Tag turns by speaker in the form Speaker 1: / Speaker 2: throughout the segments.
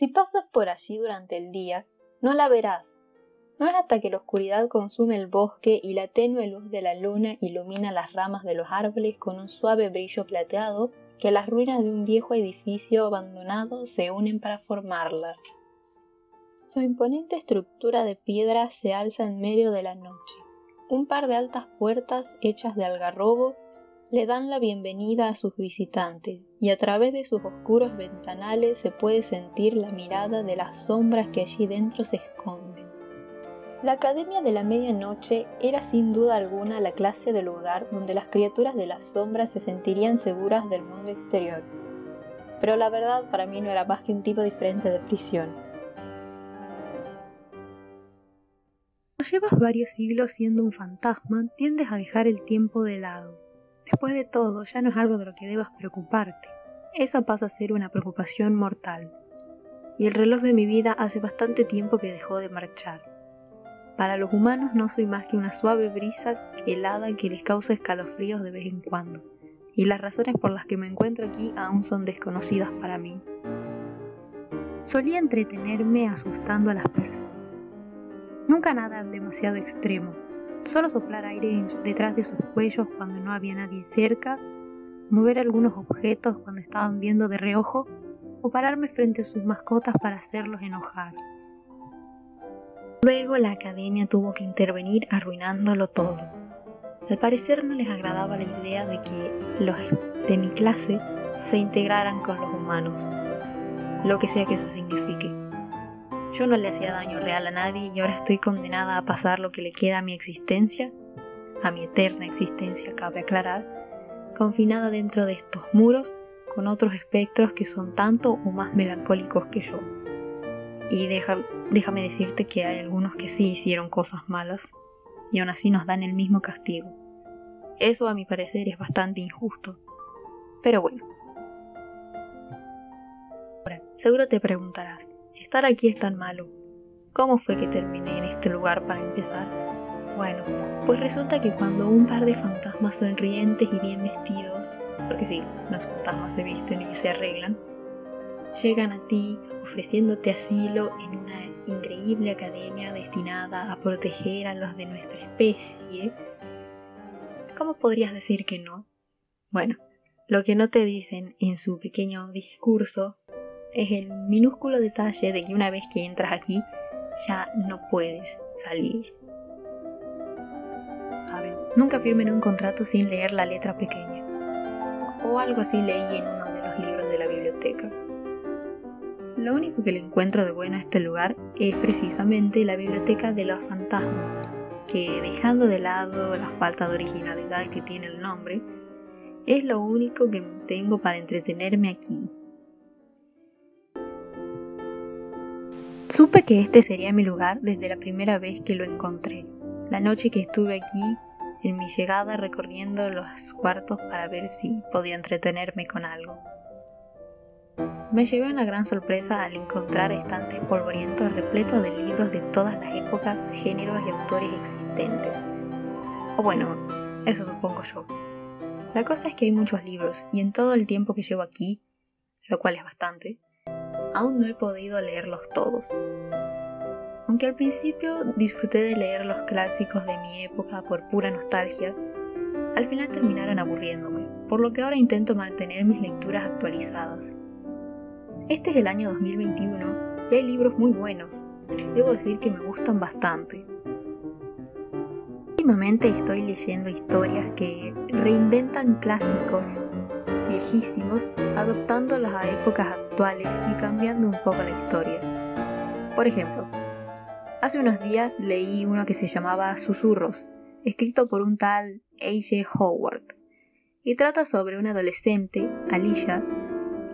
Speaker 1: Si pasas por allí durante el día, no la verás. No es hasta que la oscuridad consume el bosque y la tenue luz de la luna ilumina las ramas de los árboles con un suave brillo plateado que las ruinas de un viejo edificio abandonado se unen para formarla. Su imponente estructura de piedra se alza en medio de la noche. Un par de altas puertas hechas de algarrobo le dan la bienvenida a sus visitantes y a través de sus oscuros ventanales se puede sentir la mirada de las sombras que allí dentro se esconden. La Academia de la Medianoche era sin duda alguna la clase de lugar donde las criaturas de las sombras se sentirían seguras del mundo exterior. Pero la verdad para mí no era más que un tipo diferente de prisión. Cuando llevas varios siglos siendo un fantasma, tiendes a dejar el tiempo de lado Después de todo, ya no es algo de lo que debas preocuparte. Esa pasa a ser una preocupación mortal. Y el reloj de mi vida hace bastante tiempo que dejó de marchar. Para los humanos no soy más que una suave brisa helada que les causa escalofríos de vez en cuando. Y las razones por las que me encuentro aquí aún son desconocidas para mí. Solía entretenerme asustando a las personas. Nunca nada demasiado extremo, Solo soplar aire detrás de sus cuellos cuando no había nadie cerca, mover algunos objetos cuando estaban viendo de reojo o pararme frente a sus mascotas para hacerlos enojar. Luego la academia tuvo que intervenir arruinándolo todo. Al parecer no les agradaba la idea de que los de mi clase se integraran con los humanos, lo que sea que eso signifique. Yo no le hacía daño real a nadie y ahora estoy condenada a pasar lo que le queda a mi existencia, a mi eterna existencia, cabe aclarar, confinada dentro de estos muros con otros espectros que son tanto o más melancólicos que yo. Y déjame decirte que hay algunos que sí hicieron cosas malas y aún así nos dan el mismo castigo. Eso a mi parecer es bastante injusto. Pero bueno. Ahora, seguro te preguntarás, si estar aquí es tan malo, ¿cómo fue que terminé en este lugar para empezar? Bueno, pues resulta que cuando un par de fantasmas sonrientes y bien vestidos, porque sí, los fantasmas se visten y se arreglan, llegan a ti ofreciéndote asilo en una increíble academia destinada a proteger a los de nuestra especie, ¿cómo podrías decir que no? Bueno, lo que no te dicen en su pequeño discurso es el minúsculo detalle de que una vez que entras aquí ya no puedes salir. Saben, nunca firmen un contrato sin leer la letra pequeña. O algo así leí en uno de los libros de la biblioteca. Lo único que le encuentro de bueno a este lugar es precisamente la biblioteca de los fantasmas, que dejando de lado la falta de originalidad que tiene el nombre, es lo único que tengo para entretenerme aquí Supe que este sería mi lugar desde la primera vez que lo encontré, la noche que estuve aquí en mi llegada recorriendo los cuartos para ver si podía entretenerme con algo. Me llevé una gran sorpresa al encontrar estantes polvorientos repletos de libros de todas las épocas, géneros y autores existentes. O bueno, eso supongo yo. La cosa es que hay muchos libros y en todo el tiempo que llevo aquí, lo cual es bastante, aún no he podido leerlos todos. Aunque al principio disfruté de leer los clásicos de mi época por pura nostalgia, al final terminaron aburriéndome, por lo que ahora intento mantener mis lecturas actualizadas. Este es el año 2021 y hay libros muy buenos, debo decir que me gustan bastante. Últimamente estoy leyendo historias que reinventan clásicos viejísimos, adoptándolos a épocas actuales y cambiando un poco la historia. Por ejemplo, hace unos días leí uno que se llamaba Susurros, escrito por un tal A.J. Howard, y trata sobre una adolescente, Alicia,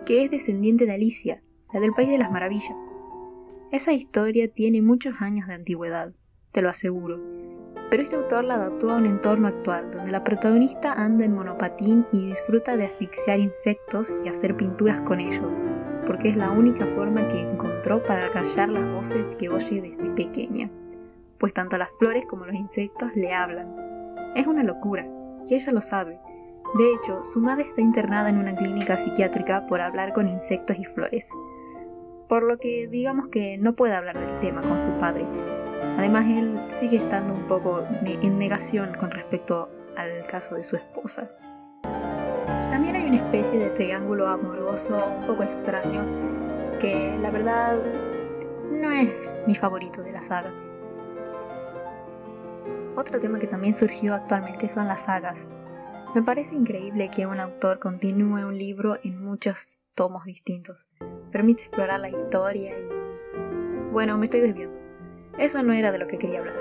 Speaker 1: que es descendiente de Alicia, la del País de las Maravillas. Esa historia tiene muchos años de antigüedad, te lo aseguro, pero este autor la adaptó a un entorno actual, donde la protagonista anda en monopatín y disfruta de asfixiar insectos y hacer pinturas con ellos, porque es la única forma que encontró para callar las voces que oye desde pequeña, pues tanto las flores como los insectos le hablan. Es una locura, y ella lo sabe. De hecho, su madre está internada en una clínica psiquiátrica por hablar con insectos y flores. por lo que digamos que no puede hablar del tema con su padre. Además, él sigue estando un poco en negación con respecto al caso de su esposa. También hay una especie de triángulo amoroso un poco extraño que la verdad no es mi favorito de la saga. Otro tema que también surgió actualmente son las sagas. Me parece increíble que un autor continúe un libro en muchos tomos distintos. Permite explorar la historia y... Bueno, me estoy desviando. Eso no era de lo que quería hablar.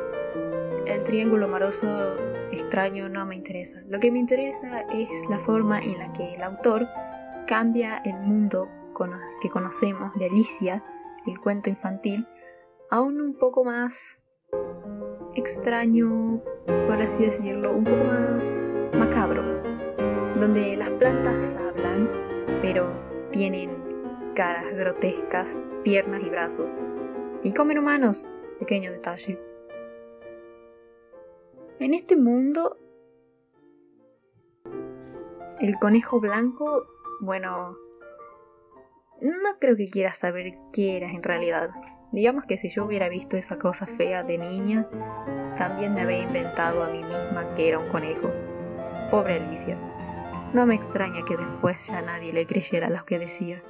Speaker 1: El triángulo amoroso extraño no me interesa. Lo que me interesa es la forma en la que el autor cambia el mundo que conocemos de Alicia, el cuento infantil, aún un poco más extraño, por así decirlo, un poco más macabro, donde las plantas hablan, pero tienen caras grotescas, piernas y brazos, y comen humanos, pequeño detalle. En este mundo, el conejo blanco, bueno, no creo que quiera saber qué eras en realidad. Digamos que si yo hubiera visto esa cosa fea de niña, también me habría inventado a mí misma que era un conejo. Pobre Alicia. No me extraña que después ya nadie le creyera lo que decía.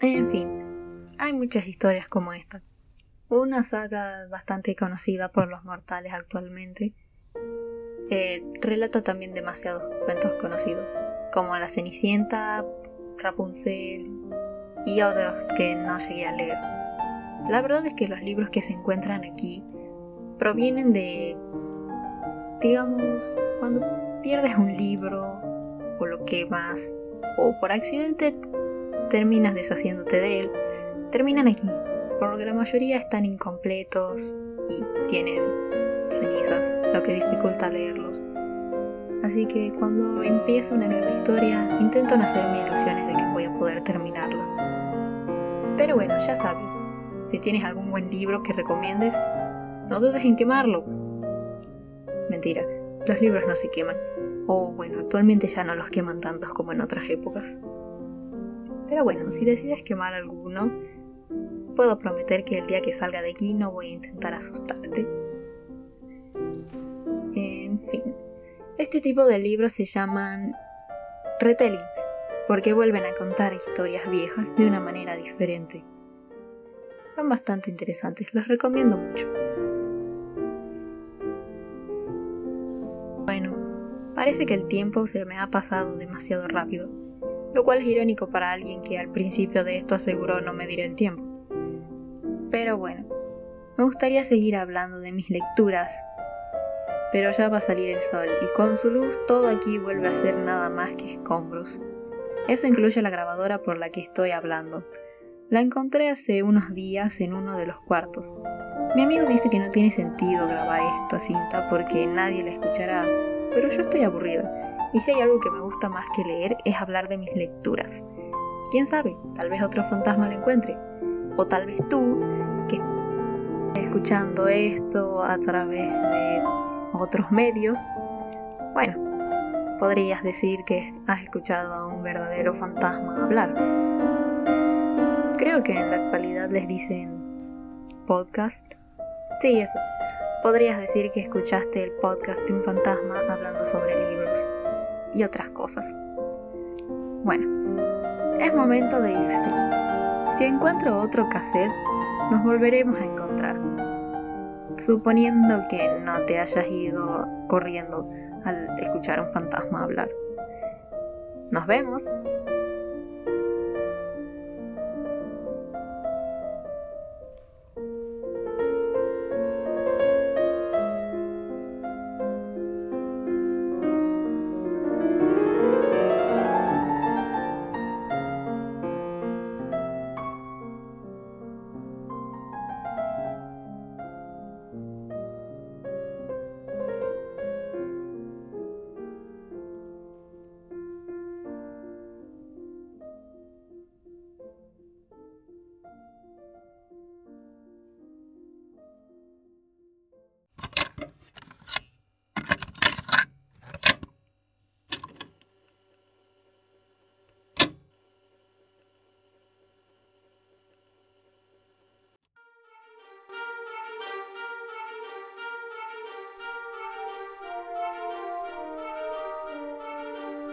Speaker 1: En fin, hay muchas historias como esta. Una saga bastante conocida por los mortales actualmente eh, relata también demasiados cuentos conocidos, como La Cenicienta, Rapunzel y otros que no llegué a leer. La verdad es que los libros que se encuentran aquí provienen de, digamos, cuando pierdes un libro o lo quemas o por accidente terminas deshaciéndote de él, terminan aquí, por lo que la mayoría están incompletos y tienen cenizas, lo que dificulta leerlos. Así que cuando empiezo una nueva historia, intento no hacerme ilusiones de que voy a poder terminarla. Pero bueno, ya sabes, si tienes algún buen libro que recomiendes, no dudes en quemarlo. Mentira, los libros no se queman. O bueno, actualmente ya no los queman tantos como en otras épocas. Pero bueno, si decides quemar alguno, puedo prometer que el día que salga de aquí no voy a intentar asustarte. En fin. Este tipo de libros se llaman retellings, porque vuelven a contar historias viejas de una manera diferente. Son bastante interesantes, los recomiendo mucho. Bueno, parece que el tiempo se me ha pasado demasiado rápido, lo cual es irónico para alguien que al principio de esto aseguró no medir el tiempo. Pero bueno, me gustaría seguir hablando de mis lecturas pero ya va a salir el sol y con su luz todo aquí vuelve a ser nada más que escombros. Eso incluye la grabadora por la que estoy hablando. La encontré hace unos días en uno de los cuartos. Mi amigo dice que no tiene sentido grabar esto a cinta porque nadie la escuchará, pero yo estoy aburrida. Y si hay algo que me gusta más que leer es hablar de mis lecturas. Quién sabe, tal vez otro fantasma lo encuentre. O tal vez tú, que estás escuchando esto a través de otros medios, bueno, podrías decir que has escuchado a un verdadero fantasma hablar. Creo que en la actualidad les dicen podcast. Sí, eso. Podrías decir que escuchaste el podcast de un fantasma hablando sobre libros y otras cosas. Bueno, es momento de irse. Si encuentro otro cassette, nos volveremos a encontrar suponiendo que no te hayas ido corriendo al escuchar a un fantasma hablar. Nos vemos.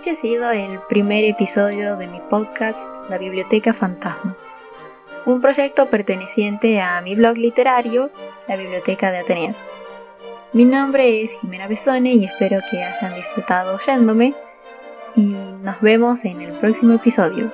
Speaker 1: Este ha sido el primer episodio de mi podcast La Biblioteca Fantasma, un proyecto perteneciente a mi blog literario, La Biblioteca de Atenea. Mi nombre es Jimena Besone y espero que hayan disfrutado oyéndome y nos vemos en el próximo episodio.